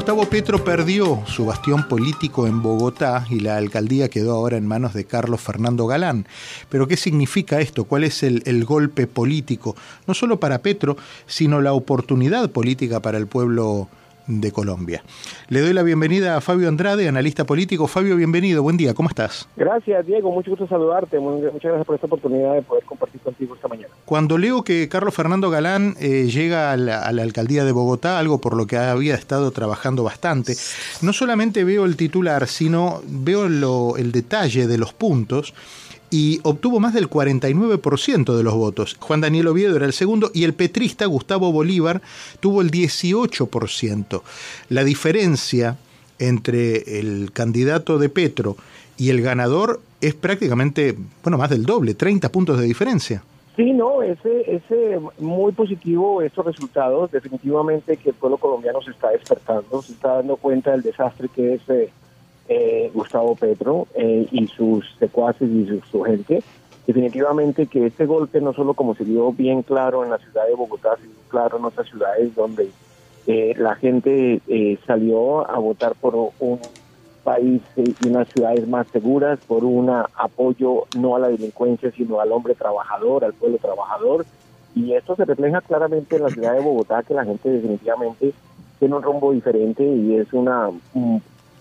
Gustavo Petro perdió su bastión político en Bogotá y la alcaldía quedó ahora en manos de Carlos Fernando Galán. Pero ¿qué significa esto? ¿Cuál es el, el, golpe político? No solo para Petro, sino la oportunidad política para el pueblo de Colombia. Le doy la bienvenida a Fabio Andrade, analista político. Fabio, bienvenido, buen día, ¿cómo estás? Gracias, Diego, mucho gusto saludarte, muchas gracias por esta oportunidad de poder compartir contigo esta mañana. Cuando leo que Carlos Fernando Galán eh, llega a la, a la, alcaldía de Bogotá, algo por lo que había estado trabajando bastante, no solamente veo el titular, sino veo lo, el detalle de los puntos y obtuvo más del 49% de los votos. Juan Daniel Oviedo era el segundo y el petrista Gustavo Bolívar tuvo el 18%. La diferencia entre el candidato de Petro y el ganador es prácticamente, bueno, más del doble, 30 puntos de diferencia. Sí, no, ese, ese muy positivo estos resultados, definitivamente que el pueblo colombiano se está despertando, se está dando cuenta del desastre que es eh, eh, Gustavo Petro eh, y sus secuaces y su, su, gente. Definitivamente que este golpe no solo como se dio bien claro en la ciudad de Bogotá, sino claro en otras ciudades donde eh, la gente eh, salió a votar por un país y unas ciudades más seguras, por un apoyo no a la delincuencia, sino al hombre trabajador, al pueblo trabajador. Y esto se refleja claramente en la ciudad de Bogotá, que la gente definitivamente tiene un rumbo diferente y es una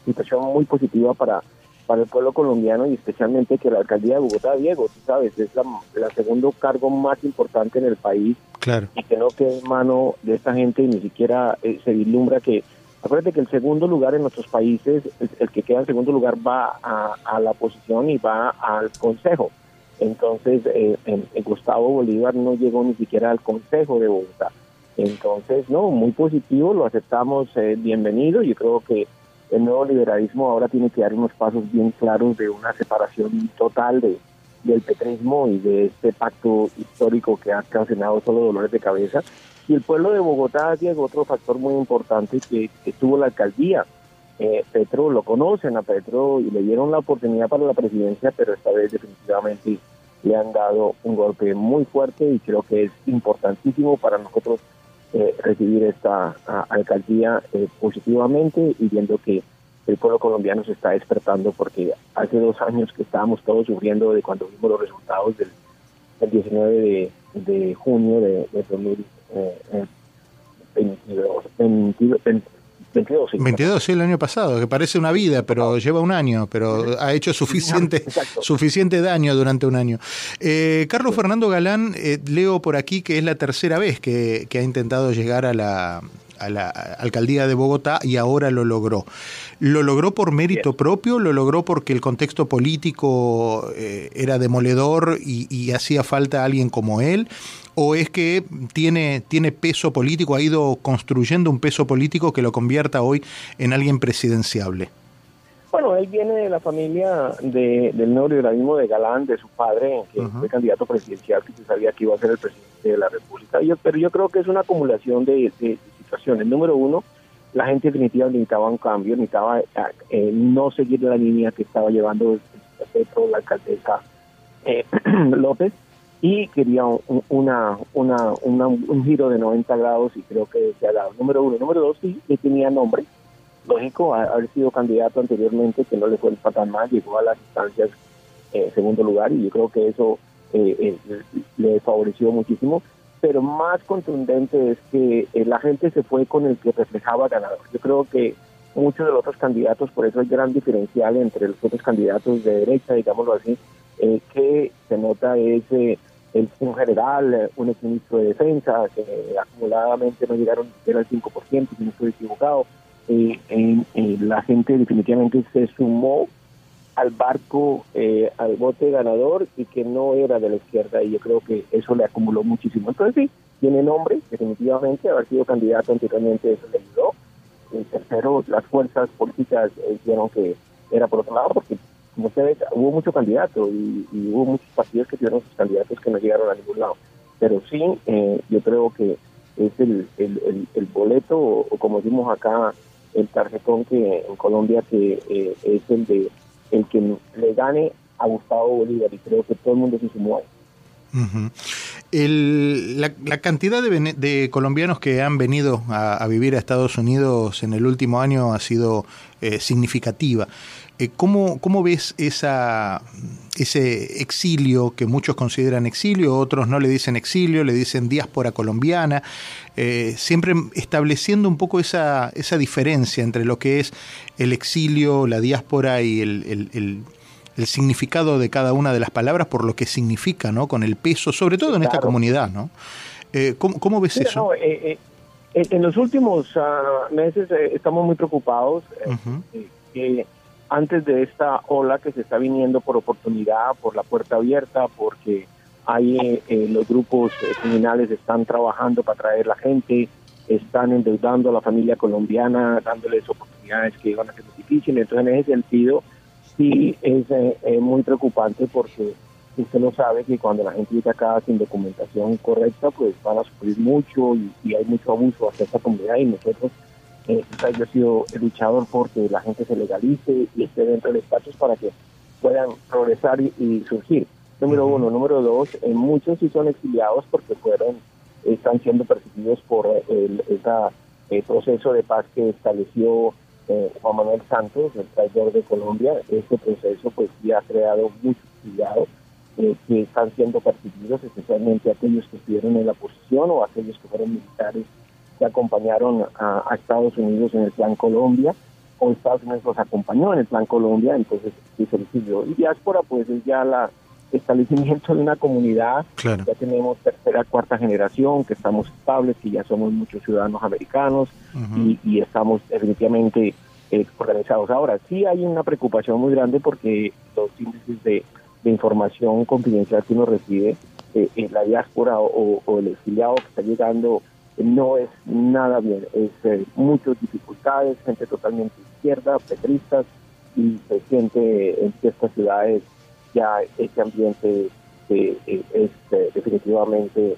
situación muy positiva para, para el pueblo colombiano y especialmente que la alcaldía de Bogotá, Diego, tú sabes, es la, la segundo cargo más importante en el país claro. y que no quede en mano de esta gente y ni siquiera eh, se vislumbra que, acuérdate que el segundo lugar en nuestros países, el, el que queda en segundo lugar va a, a, la oposición y va al consejo. Entonces, eh, en, en Gustavo Bolívar no llegó ni siquiera al consejo de Bogotá. Entonces, no, muy positivo, lo aceptamos eh, bienvenido. Yo creo que el nuevo liberalismo ahora tiene que dar unos pasos bien claros de una separación total de, del petrismo y de este pacto histórico que ha ocasionado solo dolores de cabeza. Y el pueblo de Bogotá, Diego, otro factor muy importante que, que tuvo la alcaldía. Eh, Petro lo conocen a Petro y le dieron la oportunidad para la presidencia, pero esta vez definitivamente le han dado un golpe muy fuerte y creo que es importantísimo para nosotros eh, recibir esta alcaldía eh, positivamente y viendo que el pueblo colombiano se está despertando porque hace dos años que estábamos todos sufriendo de cuando vimos los resultados del, del 19 de, junio de, de 2022. 22, 22, sí. 22, sí, el año pasado, que parece una vida, pero ah. lleva un año, pero ha hecho suficiente, suficiente daño durante un año. Eh, Carlos Fernando Galán, eh, leo por aquí que es la tercera vez que, que ha intentado llegar a la, a la alcaldía de Bogotá y ahora lo logró. ¿Lo logró por mérito propio? ¿Lo logró porque el contexto político eh, era demoledor y, y, hacía falta alguien como él? ¿O es que tiene, tiene peso político, ha ido construyendo un peso político que lo convierta hoy en alguien presidenciable? Bueno, él viene de la familia de, del neoliberalismo de Galán, de su padre, que uh -huh. fue candidato presidencial, que se sabía que iba a ser el presidente de la República. Yo, pero yo creo que es una acumulación de, de, situaciones. Número uno, la gente definitivamente necesitaba un cambio, necesitaba eh, no seguir la línea que estaba llevando Petro, la alcaldesa eh, López, y quería un, giro de 90 grados y creo que se ha dado. Número uno. Número dos, sí, tenía nombre lógico haber sido candidato anteriormente, que no le fue tan mal, llegó a las instancias eh, segundo lugar y yo creo que eso le favoreció muchísimo. Pero más contundente es que eh, la gente se fue con el que reflejaba ganador. Yo creo que muchos de los otros candidatos, por eso hay gran diferencial entre los otros candidatos de derecha, digámoslo así, eh, que se nota es el, un general, un exministro de defensa, que acumuladamente no llegaron siquiera al 5%, si no estoy equivocado, eh, eh, la gente definitivamente se sumó al barco, eh, al bote ganador y que no era de la izquierda y yo creo que eso le acumuló muchísimo. Entonces sí, tiene nombre, definitivamente, haber sido candidato anteriormente eso le ayudó. El tercero, las fuerzas políticas dijeron que era por otro lado, porque como ustedes, hubo mucho candidato y, hubo muchos partidos que tuvieron sus candidatos que no llegaron a ningún lado. Pero sí, eh, yo creo que es el, boleto, o, o como decimos acá, el tarjetón que en Colombia que eh, es el de el que le gane a Gustavo Bolívar y creo que todo el mundo se sumó ahí. Uh. La, cantidad de, colombianos que han venido a, vivir a Estados Unidos en el último año ha sido eh, significativa. Eh, ¿cómo, ¿cómo, ves esa, ese exilio que muchos consideran exilio, otros no le dicen exilio, le dicen diáspora colombiana? Eh, siempre estableciendo un poco esa, esa diferencia entre lo que es el exilio, la diáspora y el, el el significado de cada una de las palabras por lo que significa, ¿no? Con el peso, sobre todo en esta comunidad, ¿no? Eh, ¿cómo, ves eso? Eh, eh, en los últimos ah, meses estamos muy preocupados que antes de esta ola que se está viniendo por oportunidad, por la puerta abierta, porque hay los grupos criminales están trabajando para traer la gente, están endeudando a la familia colombiana, dándoles oportunidades que van a ser difíciles. Entonces, en ese sentido, sí es eh, muy preocupante porque usted lo sabe que cuando la gente llega acá sin documentación correcta, pues van a sufrir mucho y, hay mucho abuso hacia esta comunidad y nosotros, eh, yo he sido el luchador porque la gente se legalice y esté dentro de espacios para que puedan progresar y, surgir. Número uno. Número dos, eh, muchos sí son exiliados porque fueron, están siendo perseguidos por el ese proceso de paz que estableció eh, Juan Manuel Santos, el traidor de Colombia, este proceso pues ya ha creado muchos cuidados eh, que están siendo percibidos, especialmente aquellos que estuvieron en la posición o aquellos que fueron militares que acompañaron a, Estados Unidos en el Plan Colombia o Estados Unidos los acompañó en el Plan Colombia, entonces sí se Y diáspora pues es ya la establecimiento de una comunidad, ya tenemos tercera, cuarta generación, que estamos estables, que ya somos muchos ciudadanos americanos y, estamos definitivamente eh, organizados. Ahora, sí hay una preocupación muy grande porque los índices de, información confidencial que uno recibe eh, en la diáspora o, el exiliado que está llegando no es nada bien, es eh, muchas dificultades, gente totalmente izquierda, petristas, y se siente en ciertas ciudades ya este ambiente eh, eh, es eh, definitivamente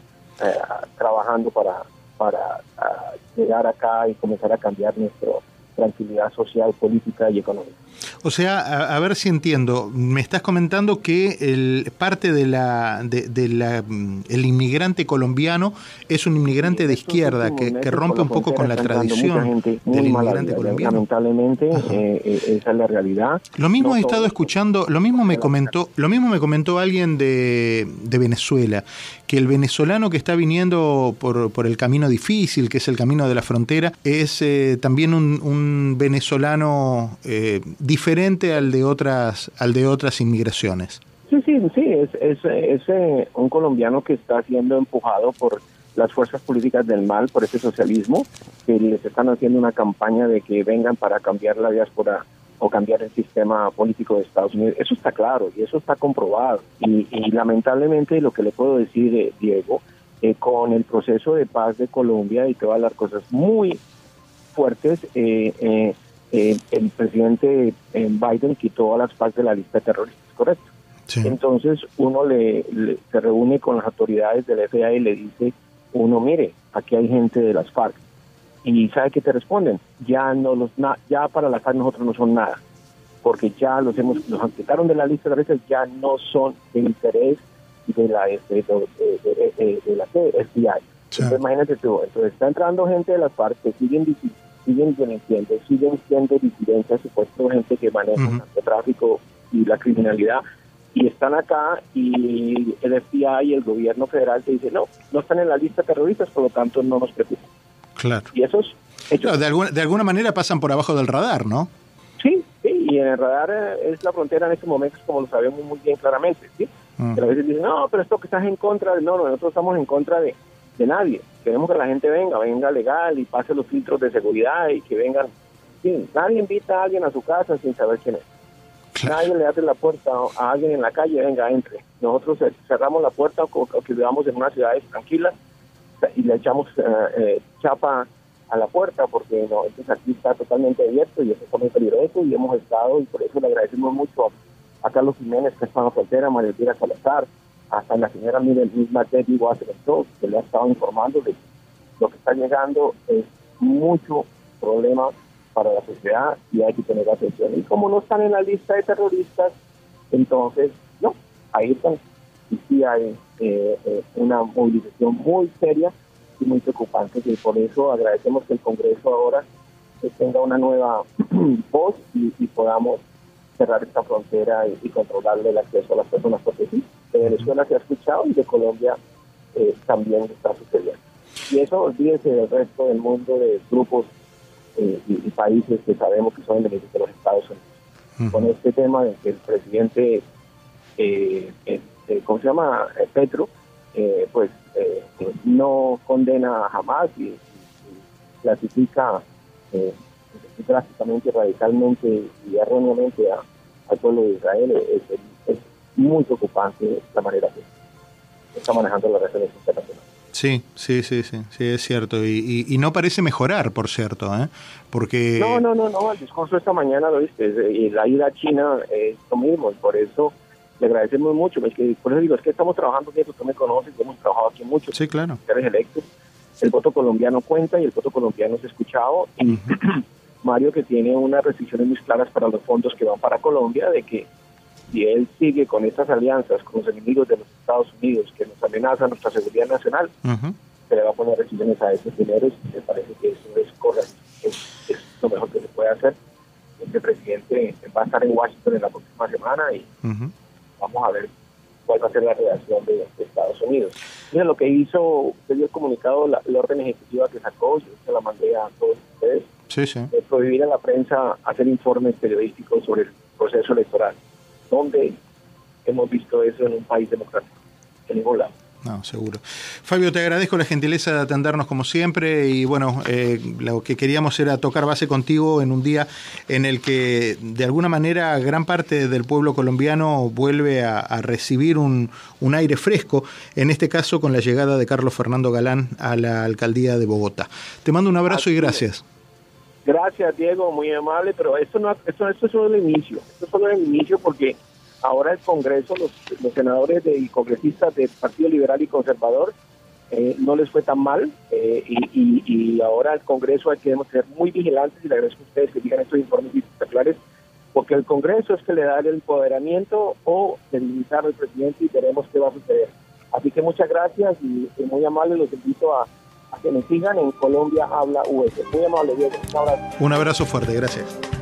trabajando para, para ah, llegar acá y comenzar a cambiar nuestra tranquilidad social, política y económica. O sea, a, ver si entiendo. Me estás comentando que el, parte de la, de, la, mm, el inmigrante colombiano es un inmigrante de izquierda que, rompe un poco con la tradición del inmigrante colombiano. Lamentablemente, eh, eh, esa es la realidad. Lo mismo he estado escuchando, lo mismo me comentó, lo mismo me comentó alguien de, de Venezuela, que el venezolano que está viniendo por, por, el camino difícil, que es el camino de la frontera, es eh, también un, un venezolano diferente diferente al de otras, al de otras inmigraciones. Sí, sí, sí, es, es, es eh, un colombiano que está siendo empujado por las fuerzas políticas del mal, por ese socialismo, que les están haciendo una campaña de que vengan para cambiar la diáspora o cambiar el sistema político de Estados Unidos. Eso está claro y eso está comprobado. Y, lamentablemente lo que le puedo decir, eh, Diego, eh, con el proceso de paz de Colombia y a dar cosas muy fuertes, eh, eh, el presidente eh, Biden quitó a las FARC de la lista de terroristas, ¿correcto? Entonces uno le, se reúne con las autoridades del FBI y le dice, uno mire, aquí hay gente de las FARC. Y ¿sabe qué te responden? Ya no los ya para la FARC nosotros no son nada, porque ya los hemos los quitaron de la lista de terroristas, ya no son de interés de la de, de, la FBI. Entonces imagínate tú, entonces está entrando gente de las FARC que siguen siguen denunciando, siguen siendo disidencias, supuesto gente que maneja el tráfico y la criminalidad, y están acá y el FBI y el gobierno federal te dice no, no están en la lista de terroristas, por lo tanto no nos preocupa. Claro. Y esos de, alguna, de alguna manera pasan por abajo del radar, ¿no? Sí, sí, y en el radar eh, es la frontera en estos momentos, como lo sabemos muy bien claramente, ¿sí? a veces dicen, no, pero esto que estás en contra, de... no, nosotros estamos en contra de, de nadie. Queremos que la gente venga, venga legal y pase los filtros de seguridad y que vengan. Sí, nadie invita a alguien a su casa sin saber quién es. Nadie le abre la puerta a alguien en la calle, venga, entre. Nosotros cerramos la puerta o, que vivamos en una ciudad tranquila y le echamos eh, eh, chapa a la puerta porque no, entonces aquí está totalmente abierto y eso es muy peligroso y hemos estado y por eso le agradecemos mucho a, Carlos Jiménez que está en la frontera, María Elvira Salazar, hasta la señora misma Teddy Wasserstock, que le ha estado informando de lo que está llegando es mucho problema para la sociedad y hay que tener atención. Y como no están en la lista de terroristas, entonces, no, ahí están. Y sí hay una movilización muy seria y muy preocupante y por eso agradecemos que el Congreso ahora tenga una nueva voz y, podamos cerrar esta frontera y, controlarle el acceso a las personas, porque sí, de Venezuela se ha escuchado y de Colombia eh, también está sucediendo. Y eso olvídense del resto del mundo de grupos eh, y, países que sabemos que son enemigos de los Estados Unidos. Con este tema de que el presidente, eh, ¿cómo se llama? Petro, pues no condena jamás y, y clasifica eh, drásticamente, radicalmente y erróneamente al pueblo de Israel, es, muy preocupante la manera que está manejando las relaciones internacionales. Sí, sí, sí, sí, sí, es cierto. Y, y, no parece mejorar, por cierto, ¿eh? Porque... No, no, no, no, el discurso esta mañana, lo viste, y la ida a China es lo mismo, y por eso le agradecemos mucho, es que, por eso digo, es que estamos trabajando, que tú me conoces, hemos trabajado aquí mucho. Sí, claro. electos, el voto colombiano cuenta y el voto colombiano es escuchado. Y Mario que tiene unas restricciones muy claras para los fondos que van para Colombia, de que si él sigue con estas alianzas con los enemigos de los Estados Unidos que nos amenazan nuestra seguridad nacional, se le va a poner restricciones a esos dineros y me parece que eso es correcto, es, lo mejor que se puede hacer. Este presidente va a estar en Washington en la próxima semana y vamos a ver cuál va a ser la reacción de, Estados Unidos. Mira, lo que hizo, el comunicado, la, orden ejecutiva que sacó, yo se la mandé a todos ustedes, sí, sí. de prohibir a la prensa hacer informes periodísticos sobre el proceso electoral. ¿Dónde hemos visto eso en un país democrático? En ningún lado. No, seguro. Fabio, te agradezco la gentileza de atendernos como siempre y bueno, eh, lo que queríamos era tocar base contigo en un día en el que de alguna manera gran parte del pueblo colombiano vuelve a, recibir un, aire fresco, en este caso con la llegada de Carlos Fernando Galán a la alcaldía de Bogotá. Te mando un abrazo y gracias. Gracias, Diego, muy amable, pero esto, no, esto, esto es solo el inicio, esto es solo el inicio porque ahora el Congreso, los, senadores y congresistas del Partido Liberal y Conservador, eh, no les fue tan mal eh, y, ahora el Congreso hay que ser muy vigilantes y le agradezco a ustedes que digan estos informes espectaculares porque el Congreso es que le da el empoderamiento o delimitar al presidente y veremos qué va a suceder. Así que muchas gracias y, muy amable los invito a, que me sigan en Colombia Habla US. Muy amable, Diego. Un abrazo. Un abrazo fuerte, gracias.